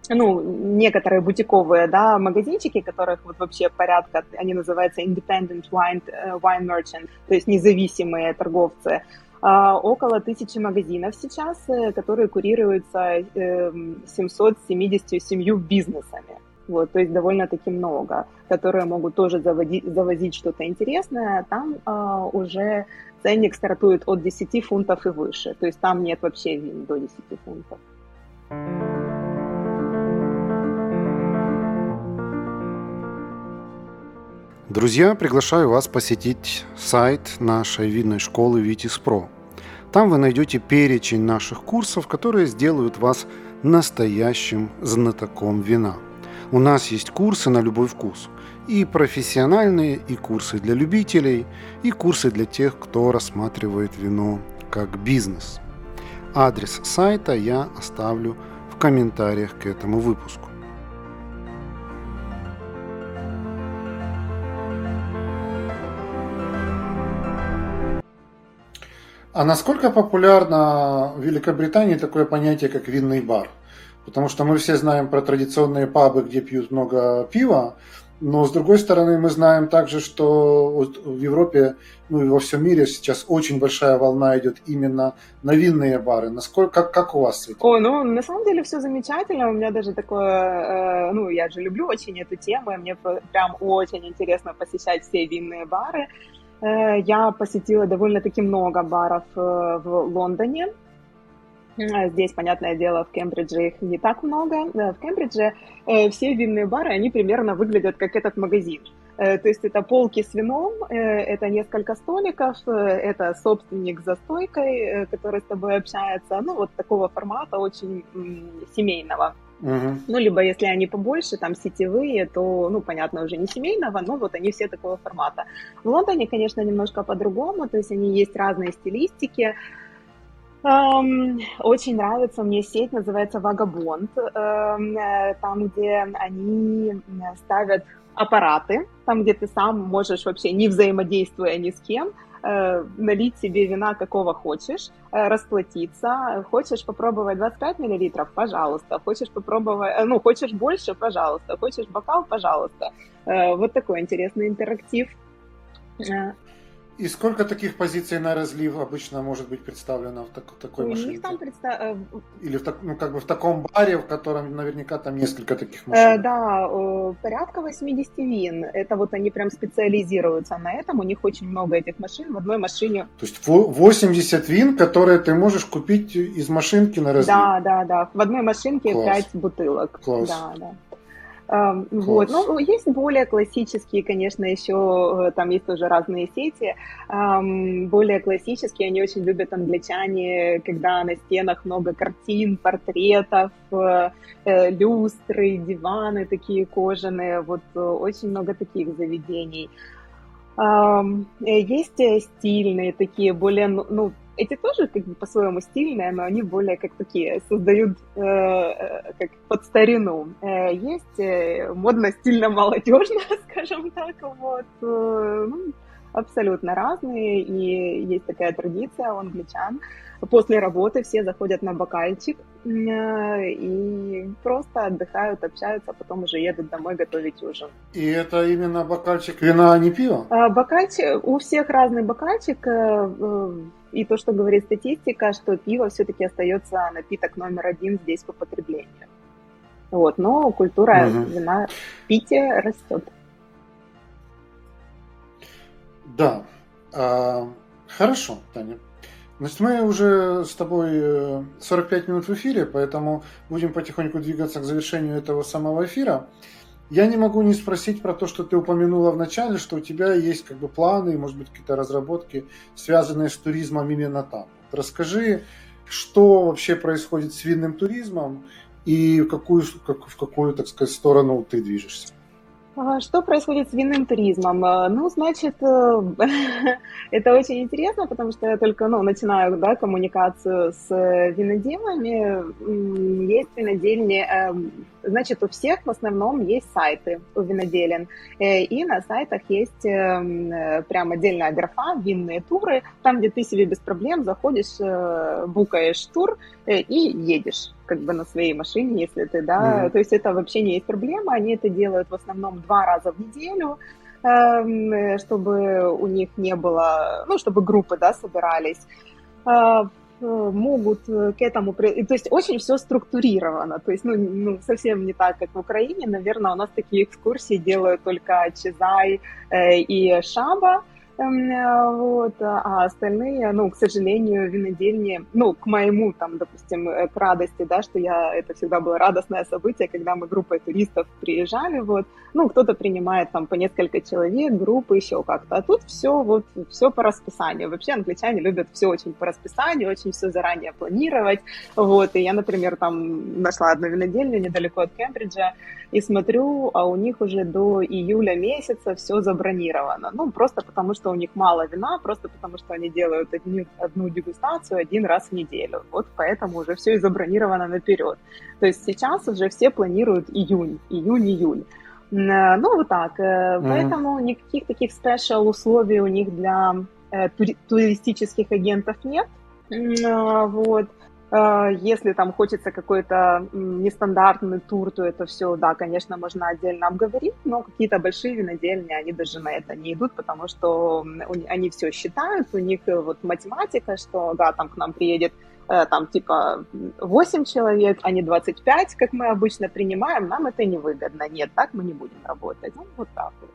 ну, некоторые бутиковые, да, магазинчики, которых вот вообще порядка, они называются Independent Wine, э, Wine Merchant, то есть независимые торговцы, а, около тысячи магазинов сейчас, э, которые курируются 777 эм, бизнесами. Вот, то есть довольно-таки много, которые могут тоже заводить, завозить что-то интересное. Там а, уже ценник стартует от 10 фунтов и выше. То есть там нет вообще до 10 фунтов. Друзья, приглашаю вас посетить сайт нашей винной школы Витис Про. Там вы найдете перечень наших курсов, которые сделают вас настоящим знатоком вина. У нас есть курсы на любой вкус. И профессиональные, и курсы для любителей, и курсы для тех, кто рассматривает вино как бизнес. Адрес сайта я оставлю в комментариях к этому выпуску. А насколько популярно в Великобритании такое понятие, как винный бар? Потому что мы все знаем про традиционные пабы, где пьют много пива, но с другой стороны мы знаем также, что в Европе, ну и во всем мире сейчас очень большая волна идет именно на винные бары. Насколько, как, как у вас? О, ну на самом деле все замечательно. У меня даже такое, э, ну я же люблю очень эту тему, и мне прям очень интересно посещать все винные бары. Э, я посетила довольно-таки много баров э, в Лондоне. Э, здесь, понятное дело, в Кембридже их не так много. В Кембридже все винные бары, они примерно выглядят как этот магазин. То есть это полки с вином, это несколько столиков, это собственник за стойкой, который с тобой общается. Ну, вот такого формата, очень семейного. Угу. Ну, либо если они побольше, там сетевые, то, ну, понятно, уже не семейного, но вот они все такого формата. В Лондоне, конечно, немножко по-другому, то есть они есть разные стилистики. Очень нравится мне сеть, называется Vagabond, э, там, где они ставят аппараты, там, где ты сам можешь вообще не взаимодействуя ни с кем, э, налить себе вина какого хочешь, э, расплатиться. Хочешь попробовать 25 миллилитров? Пожалуйста. Хочешь попробовать, ну, хочешь больше? Пожалуйста. Хочешь бокал? Пожалуйста. Вот такой интересный интерактив. И сколько таких позиций на разлив обычно может быть представлено в так, такой У машинке? Там представ... Э, Или в, так, ну, как бы в таком баре, в котором наверняка там несколько таких э, машин? Э, да, порядка 80 вин. Это вот они прям специализируются на этом. У них очень много этих машин в одной машине. То есть 80 вин, которые ты можешь купить из машинки на разлив? Да, да, да. В одной машинке Класс. 5 бутылок. Класс. Да, да. Вот. Ну, есть более классические, конечно, еще там есть тоже разные сети. Более классические, они очень любят англичане, когда на стенах много картин, портретов, э, э, люстры, диваны такие кожаные. Вот э, очень много таких заведений. Есть стильные такие, более, ну, ну эти тоже как бы по-своему стильные, но они более как такие, создают э, э как под старину. Э, есть э, модно-стильно-молодежно, скажем так, вот. Э, ну, абсолютно разные, и есть такая традиция у англичан. После работы все заходят на бокальчик э, и просто отдыхают, общаются, а потом уже едут домой готовить ужин. И это именно бокальчик вина, а не пива? А, бокальчик, у всех разный бокальчик. И то, что говорит статистика, что пиво все-таки остается напиток номер один здесь по потреблению. Вот, но культура угу. вина пития растет. Да. А, хорошо, Таня. Значит, мы уже с тобой 45 э, минут в эфире, поэтому будем потихоньку двигаться к завершению этого самого эфира. Я не могу не спросить про то, что ты упомянула в начале, что у тебя есть как бы планы, может быть, какие-то разработки, связанные с туризмом именно там. Расскажи, что вообще происходит с винным туризмом и в какую, как, в какую, так сказать, сторону ты движешься. А что происходит с винным туризмом? А, ну, значит, э, это очень интересно, потому что я только ну, начинаю да, коммуникацию с виноделами. Есть винодельни, эм, значит, у всех в основном есть сайты у виноделин. Э, и на сайтах есть эм, прям отдельная графа «Винные туры», там, где ты себе без проблем заходишь, э, букаешь тур и едешь как бы на своей машине, если ты, да, mm-hmm. то есть это вообще не есть проблема, они это делают в основном два раза в неделю, эм, чтобы у них не было, ну, чтобы группы, да, собирались, а, могут к этому, то есть очень все структурировано, то есть, ну, ну, совсем не так, как в Украине, наверное, у нас такие экскурсии делают только Чезай э, и Шаба, э, вот, а остальные, ну, к сожалению, винодельни, ну, к моему, там, допустим, э, к радости, да, что я, это всегда было радостное событие, когда мы группой туристов приезжали, вот, ну, кто-то принимает там по несколько человек, группы, еще как-то, а тут все, вот, все по расписанию, вообще англичане любят все очень по расписанию, очень все заранее планировать, вот, и я, например, там нашла одну винодельню недалеко от Кембриджа, и смотрю, а у них уже до июля месяца все забронировано, ну, просто потому что что у них мало вина, просто потому что они делают одни, одну дегустацию один раз в неделю. Вот поэтому уже все и забронировано наперед. То есть сейчас уже все планируют июнь, июнь-июль. Ну, вот так. Mm-hmm. Поэтому никаких таких спешл условий у них для э, тури- туристических агентов нет. Вот. Э, если там хочется какой-то нестандартный тур, то это все, да, конечно, можно отдельно обговорить, но какие-то большие винодельни, они даже на это не идут, потому что они все считают, у них э, вот математика, что, да, там к нам приедет э, там типа 8 человек, а не 25, как мы обычно принимаем, нам это невыгодно. Нет, так мы не будем работать. Ну, вот так вот.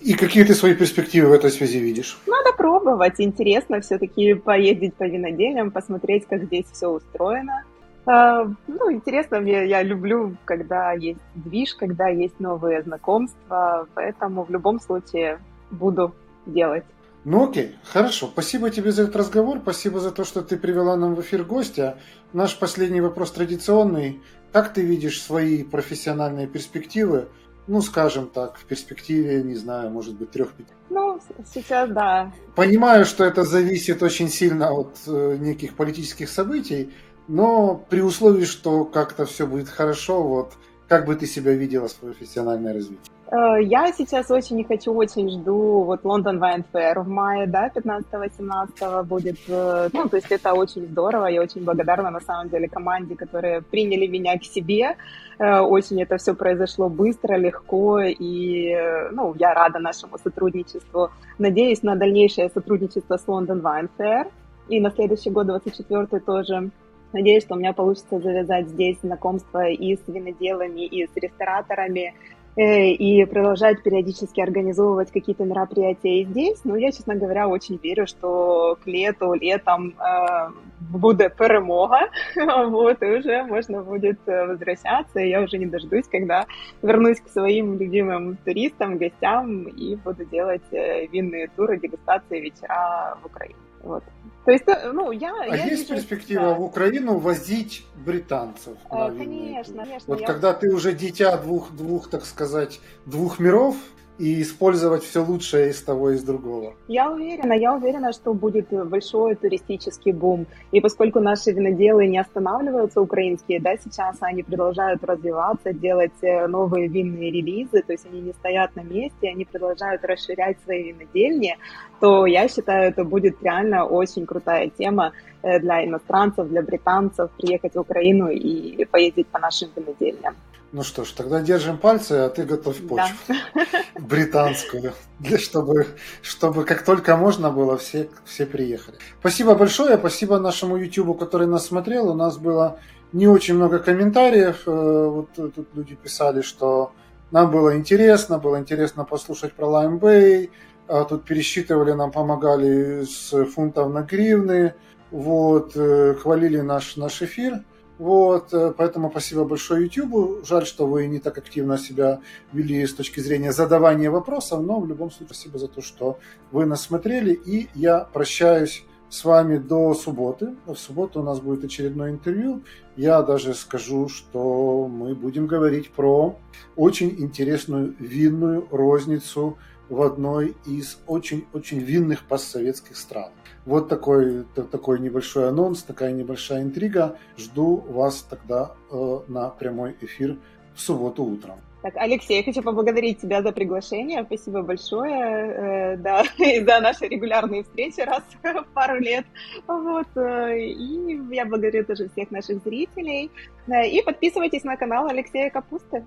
И какие ты свои перспективы в этой связи видишь? Надо пробовать. Интересно все-таки поездить по винодельям, посмотреть, как здесь все устроено. А, ну, интересно мне, я люблю, когда есть движ, когда есть новые знакомства, поэтому в любом случае буду делать. Ну окей, хорошо. Спасибо тебе за этот разговор, спасибо за то, что ты привела нам в эфир гостя. Наш последний вопрос традиционный. Как ты видишь свои профессиональные перспективы ну, скажем так, в перспективе, не знаю, может быть, трех-пяти. Ну, сейчас да. Понимаю, что это зависит очень сильно от э, неких политических событий, но при условии, что как-то все будет хорошо, вот как бы ты себя видела с профессиональное развитие? Э, я сейчас очень не хочу, очень жду вот Лондон Wine Fair в мае, да, 15-18 будет. Э, ну, то есть это очень здорово. Я очень благодарна, на самом деле, команде, которые приняли меня к себе. Э, очень это все произошло быстро, легко, и, ну, я рада нашему сотрудничеству. Надеюсь на дальнейшее сотрудничество с Лондон Wine Fair. И на следующий год, 24 тоже Надеюсь, что у меня получится завязать здесь знакомство и с виноделами, и с рестораторами, и продолжать периодически организовывать какие-то мероприятия и здесь. Но я, честно говоря, очень верю, что к лету, летом э, будет перемога, вот, и уже можно будет э, возвращаться, и я уже не дождусь, когда вернусь к своим любимым туристам, гостям и буду делать э, винные туры, дегустации, вечера в Украине. Вот. То есть, э, ну, я... А я есть перспектива да. в Украину возить британцев? А, конечно, конечно. Вот я... когда ты уже дитя двух, двух, так сказать, двух миров, и использовать все лучшее из того и из другого. Я уверена, я уверена, что будет большой туристический бум. И поскольку наши виноделы не останавливаются, украинские, да, сейчас они продолжают развиваться, делать э, новые винные релизы, то есть они не стоят на месте, они продолжают расширять свои винодельни, то я считаю, это будет реально очень крутая тема э, для иностранцев, для британцев приехать в Украину и поездить по нашим винодельням. Ну что ж, тогда держим пальцы, а ты готовь почву да. британскую, для, чтобы, чтобы как только можно было, все, все приехали. Спасибо большое, спасибо нашему YouTube, который нас смотрел. У нас было не очень много комментариев. Э, вот тут люди писали, что нам было интересно, было интересно послушать про LimeBay. А тут пересчитывали, нам помогали с фунтов на гривны. Вот, э, хвалили наш, наш эфир. Вот, э, поэтому спасибо большое YouTube. Жаль, что вы не так активно себя вели с точки зрения задавания вопросов, но в любом случае спасибо за то, что вы нас смотрели. И я прощаюсь с вами до субботы. В субботу у нас будет очередное интервью. Я даже скажу, что мы будем говорить про очень интересную винную розницу в одной из очень-очень винных постсоветских стран. Вот такой, такой небольшой анонс, такая небольшая интрига. Жду вас тогда э, на прямой эфир в субботу утром. Так, Алексей, я хочу поблагодарить тебя за приглашение. Спасибо большое, э, да, и за наши регулярные встречи раз в пару лет. Вот, э, и я благодарю тоже всех наших зрителей. И подписывайтесь на канал Алексея Капусты.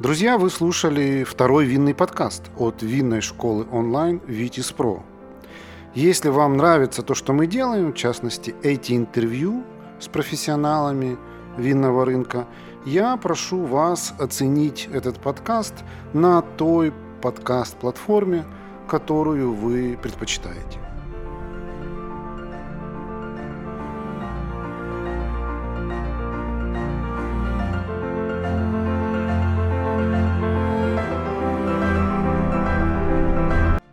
Друзья, вы слушали второй винный подкаст от винной школы онлайн Vitis Pro. Если вам нравится то, что мы делаем, в частности, эти интервью с профессионалами винного рынка, я прошу вас оценить этот подкаст на той подкаст-платформе, которую вы предпочитаете.